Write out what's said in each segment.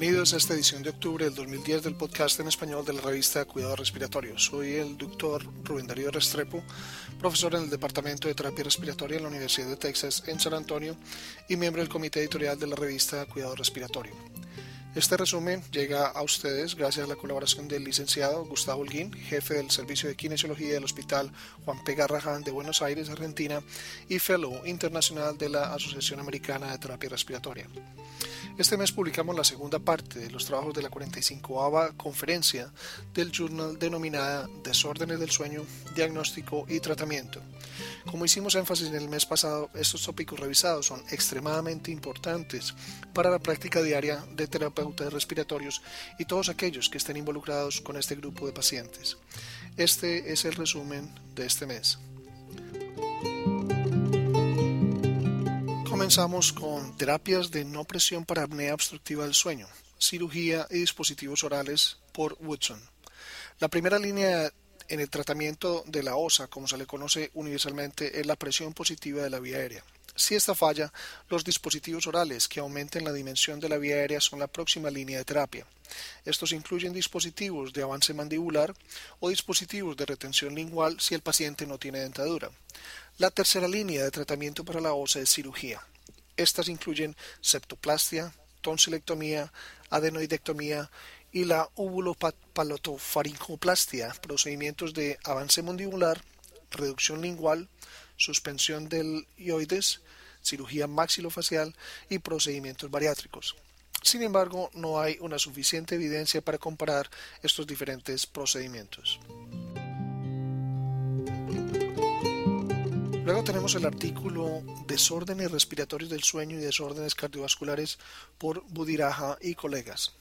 Bienvenidos a esta edición de octubre del 2010 del podcast en español de la revista Cuidado Respiratorio. Soy el doctor Rubén Darío Restrepo, profesor en el Departamento de Terapia Respiratoria en la Universidad de Texas en San Antonio y miembro del comité editorial de la revista Cuidado Respiratorio. Este resumen llega a ustedes gracias a la colaboración del licenciado Gustavo Holguín, jefe del Servicio de Kinesiología del Hospital Juan P. Garrahan de Buenos Aires, Argentina, y Fellow Internacional de la Asociación Americana de Terapia Respiratoria. Este mes publicamos la segunda parte de los trabajos de la 45 conferencia del journal denominada Desórdenes del sueño, diagnóstico y tratamiento. Como hicimos énfasis en el mes pasado, estos tópicos revisados son extremadamente importantes para la práctica diaria de terapeutas respiratorios y todos aquellos que estén involucrados con este grupo de pacientes. Este es el resumen de este mes. Comenzamos con terapias de no presión para apnea obstructiva del sueño, cirugía y dispositivos orales por Woodson. La primera línea en el tratamiento de la OSA, como se le conoce universalmente, es la presión positiva de la vía aérea. Si esta falla, los dispositivos orales que aumenten la dimensión de la vía aérea son la próxima línea de terapia. Estos incluyen dispositivos de avance mandibular o dispositivos de retención lingual si el paciente no tiene dentadura. La tercera línea de tratamiento para la OSA es cirugía. Estas incluyen septoplastia, tonsilectomía, adenoidectomía y la uvulopalotofaringoplastia, procedimientos de avance mandibular, reducción lingual, suspensión del ioides, cirugía maxilofacial y procedimientos bariátricos. Sin embargo, no hay una suficiente evidencia para comparar estos diferentes procedimientos. Luego tenemos el artículo Desórdenes respiratorios del sueño y desórdenes cardiovasculares por Budiraja y colegas.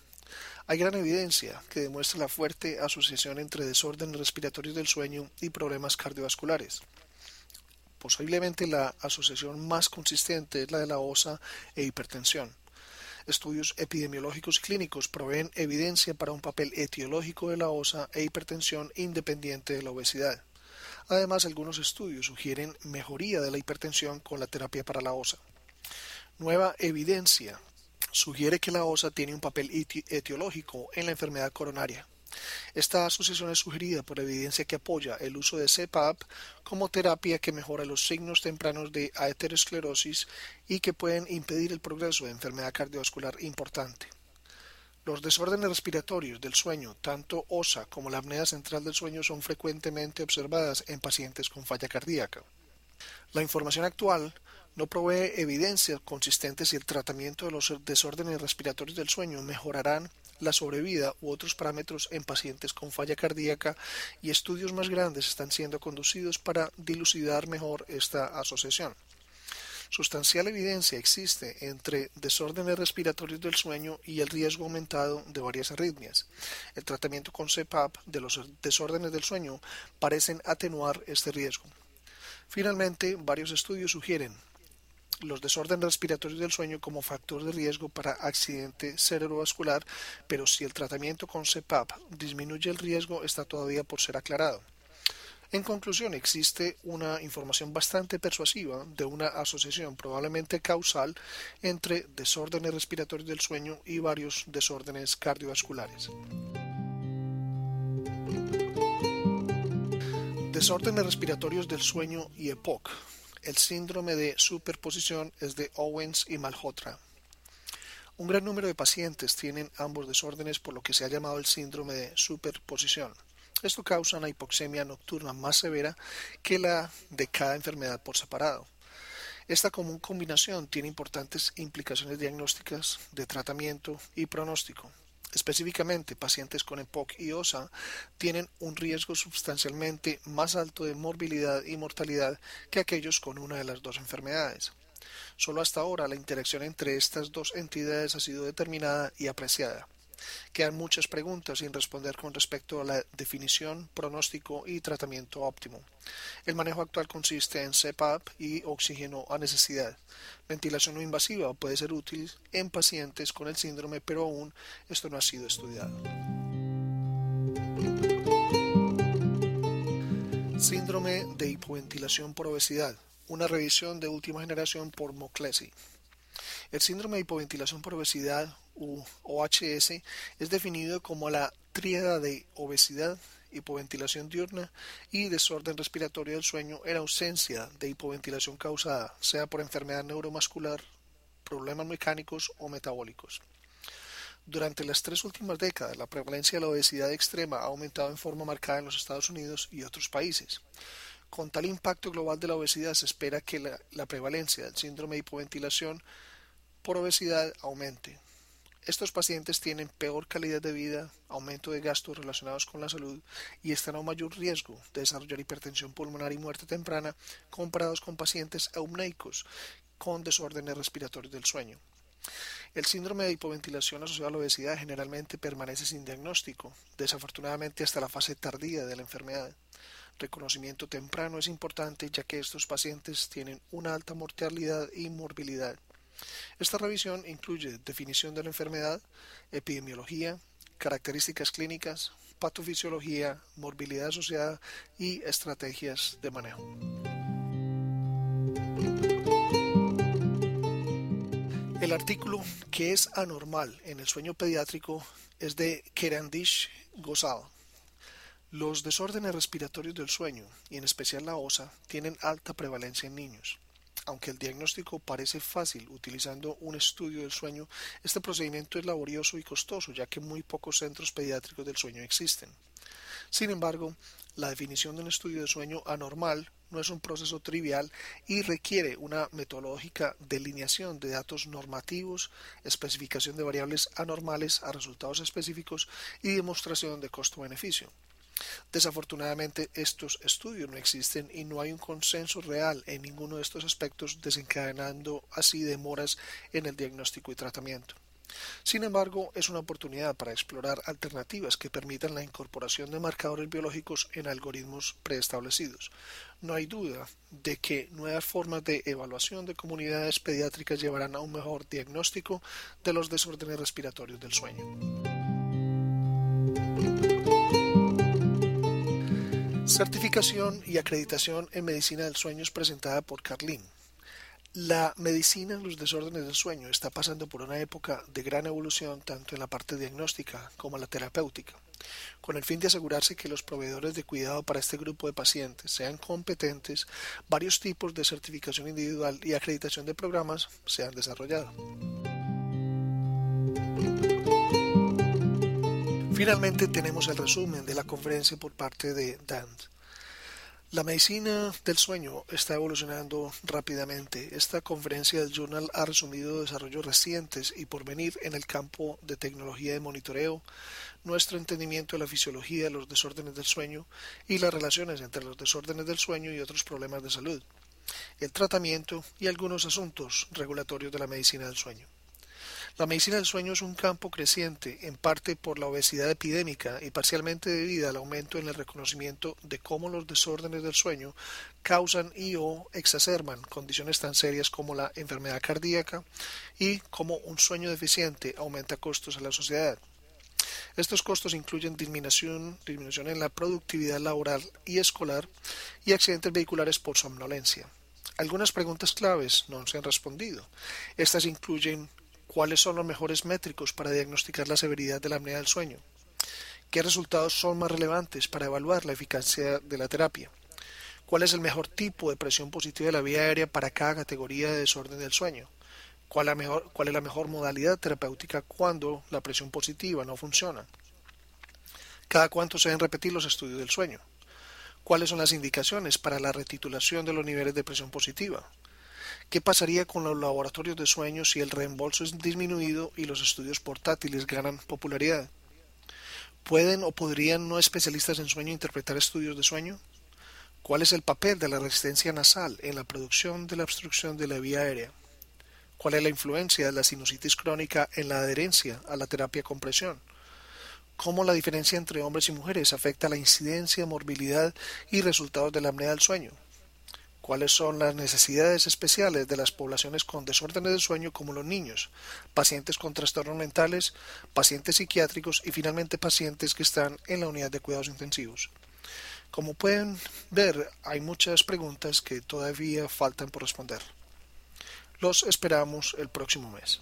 Hay gran evidencia que demuestra la fuerte asociación entre desórdenes respiratorios del sueño y problemas cardiovasculares. Posiblemente la asociación más consistente es la de la OSA e hipertensión. Estudios epidemiológicos y clínicos proveen evidencia para un papel etiológico de la OSA e hipertensión independiente de la obesidad. Además, algunos estudios sugieren mejoría de la hipertensión con la terapia para la OSA. Nueva evidencia sugiere que la OSA tiene un papel etiológico en la enfermedad coronaria. Esta asociación es sugerida por evidencia que apoya el uso de CPAP como terapia que mejora los signos tempranos de aterosclerosis y que pueden impedir el progreso de enfermedad cardiovascular importante. Los desórdenes respiratorios del sueño, tanto OSA como la apnea central del sueño, son frecuentemente observadas en pacientes con falla cardíaca. La información actual no provee evidencias consistentes si el tratamiento de los desórdenes respiratorios del sueño mejorarán la sobrevida u otros parámetros en pacientes con falla cardíaca y estudios más grandes están siendo conducidos para dilucidar mejor esta asociación. Sustancial evidencia existe entre desórdenes respiratorios del sueño y el riesgo aumentado de varias arritmias. El tratamiento con CPAP de los desórdenes del sueño parecen atenuar este riesgo. Finalmente, varios estudios sugieren los desórdenes respiratorios del sueño como factor de riesgo para accidente cerebrovascular, pero si el tratamiento con CPAP disminuye el riesgo está todavía por ser aclarado. En conclusión, existe una información bastante persuasiva de una asociación probablemente causal entre desórdenes respiratorios del sueño y varios desórdenes cardiovasculares. Desórdenes respiratorios del sueño y EPOC. El síndrome de superposición es de Owens y Malhotra. Un gran número de pacientes tienen ambos desórdenes por lo que se ha llamado el síndrome de superposición. Esto causa una hipoxemia nocturna más severa que la de cada enfermedad por separado. Esta común combinación tiene importantes implicaciones diagnósticas, de tratamiento y pronóstico. Específicamente, pacientes con EPOC y OSA tienen un riesgo sustancialmente más alto de morbilidad y mortalidad que aquellos con una de las dos enfermedades. Solo hasta ahora la interacción entre estas dos entidades ha sido determinada y apreciada. Quedan muchas preguntas sin responder con respecto a la definición, pronóstico y tratamiento óptimo. El manejo actual consiste en CPAP y oxígeno a necesidad. Ventilación no invasiva puede ser útil en pacientes con el síndrome, pero aún esto no ha sido estudiado. Síndrome de hipoventilación por obesidad. Una revisión de última generación por Moclesi. El síndrome de hipoventilación por obesidad OHS es definido como la tríada de obesidad, hipoventilación diurna y desorden respiratorio del sueño en ausencia de hipoventilación causada, sea por enfermedad neuromuscular, problemas mecánicos o metabólicos. Durante las tres últimas décadas, la prevalencia de la obesidad extrema ha aumentado en forma marcada en los Estados Unidos y otros países. Con tal impacto global de la obesidad, se espera que la, prevalencia del síndrome de hipoventilación por obesidad aumente, estos pacientes tienen peor calidad de vida, aumento de gastos relacionados con la salud y están a un mayor riesgo de desarrollar hipertensión pulmonar y muerte temprana comparados con pacientes eumneicos con desórdenes respiratorios del sueño. El síndrome de hipoventilación asociado a la obesidad generalmente permanece sin diagnóstico, desafortunadamente hasta la fase tardía de la enfermedad. Reconocimiento temprano es importante ya que estos pacientes tienen una alta mortalidad y morbilidad. Esta revisión incluye definición de la enfermedad, epidemiología, características clínicas, patofisiología, morbilidad asociada y estrategias de manejo. El artículo que es anormal en el sueño pediátrico es de Kerandish Gosal. Los desórdenes respiratorios del sueño, y en especial la OSA, tienen alta prevalencia en niños. Aunque el diagnóstico parece fácil utilizando un estudio del sueño, este procedimiento es laborioso y costoso, ya que muy pocos centros pediátricos del sueño existen. Sin embargo, la definición de un estudio de sueño anormal no es un proceso trivial y requiere una metodológica delineación de datos normativos, especificación de variables anormales a resultados específicos y demostración de costo-beneficio. Desafortunadamente estos estudios no existen y no hay un consenso real en ninguno de estos aspectos desencadenando así demoras en el diagnóstico y tratamiento. Sin embargo, es una oportunidad para explorar alternativas que permitan la incorporación de marcadores biológicos en algoritmos preestablecidos. No hay duda de que nuevas formas de evaluación de comunidades pediátricas llevarán a un mejor diagnóstico de los desórdenes respiratorios del sueño. Certificación y acreditación en medicina del sueño es presentada por Carlin. La medicina en los desórdenes del sueño está pasando por una época de gran evolución tanto en la parte diagnóstica como en la terapéutica, con el fin de asegurarse que los proveedores de cuidado para este grupo de pacientes sean competentes, varios tipos de certificación individual y acreditación de programas se han desarrollado. Finalmente tenemos el resumen de la conferencia por parte de Dant. La medicina del sueño está evolucionando rápidamente. Esta conferencia del Journal ha resumido desarrollos recientes y por venir en el campo de tecnología de monitoreo, nuestro entendimiento de la fisiología de los desórdenes del sueño y las relaciones entre los desórdenes del sueño y otros problemas de salud, el tratamiento y algunos asuntos regulatorios de la medicina del sueño. La medicina del sueño es un campo creciente, en parte por la obesidad epidémica y parcialmente debido al aumento en el reconocimiento de cómo los desórdenes del sueño causan y o exacerban condiciones tan serias como la enfermedad cardíaca y cómo un sueño deficiente aumenta costos a la sociedad. Estos costos incluyen disminución, disminución en la productividad laboral y escolar y accidentes vehiculares por somnolencia. Algunas preguntas claves no se han respondido. Estas incluyen ¿Cuáles son los mejores métricos para diagnosticar la severidad de la apnea del sueño? ¿Qué resultados son más relevantes para evaluar la eficacia de la terapia? ¿Cuál es el mejor tipo de presión positiva de la vía aérea para cada categoría de desorden del sueño? ¿Cuál, ¿Cuál es la mejor modalidad terapéutica cuando la presión positiva no funciona? ¿Cada cuánto se deben repetir los estudios del sueño? ¿Cuáles son las indicaciones para la retitulación de los niveles de presión positiva? ¿Qué pasaría con los laboratorios de sueños si el reembolso es disminuido y los estudios portátiles ganan popularidad? ¿Pueden o podrían no especialistas en sueño interpretar estudios de sueño? ¿Cuál es el papel de la resistencia nasal en la producción de la obstrucción de la vía aérea? ¿Cuál es la influencia de la sinusitis crónica en la adherencia a la terapia con presión? ¿Cómo la diferencia entre hombres y mujeres afecta la incidencia, morbilidad y resultados de la apnea del sueño? Cuáles son las necesidades especiales de las poblaciones con desórdenes del sueño como los niños, pacientes con trastornos mentales, pacientes psiquiátricos y finalmente pacientes que están en la unidad de cuidados intensivos. Como pueden ver, hay muchas preguntas que todavía faltan por responder. Los esperamos el próximo mes.